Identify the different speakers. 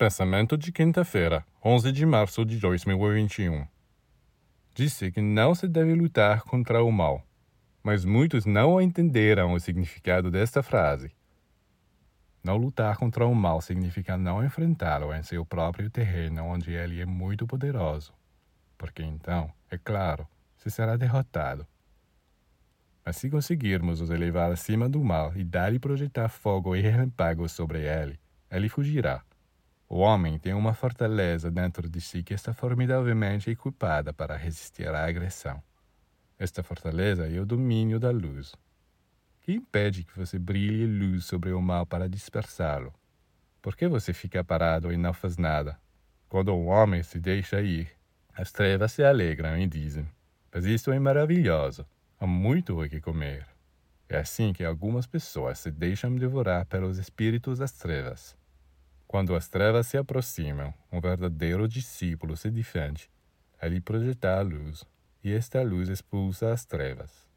Speaker 1: Pensamento de quinta-feira, 11 de março de 2021. Disse que não se deve lutar contra o mal, mas muitos não entenderam o significado desta frase. Não lutar contra o mal significa não enfrentá-lo em seu próprio terreno onde ele é muito poderoso, porque então, é claro, se será derrotado. Mas se conseguirmos os elevar acima do mal e dar-lhe projetar fogo e relâmpagos sobre ele, ele fugirá. O homem tem uma fortaleza dentro de si que está formidavelmente equipada para resistir à agressão. Esta fortaleza é o domínio da luz. Que impede que você brilhe luz sobre o mal para dispersá-lo? Por que você fica parado e não faz nada? Quando o homem se deixa ir, as trevas se alegram e dizem: Mas isso é maravilhoso, há muito o que comer. É assim que algumas pessoas se deixam devorar pelos espíritos das trevas. Quando as trevas se aproximam, um verdadeiro discípulo se defende. Ele projeta a luz, e esta luz expulsa as trevas.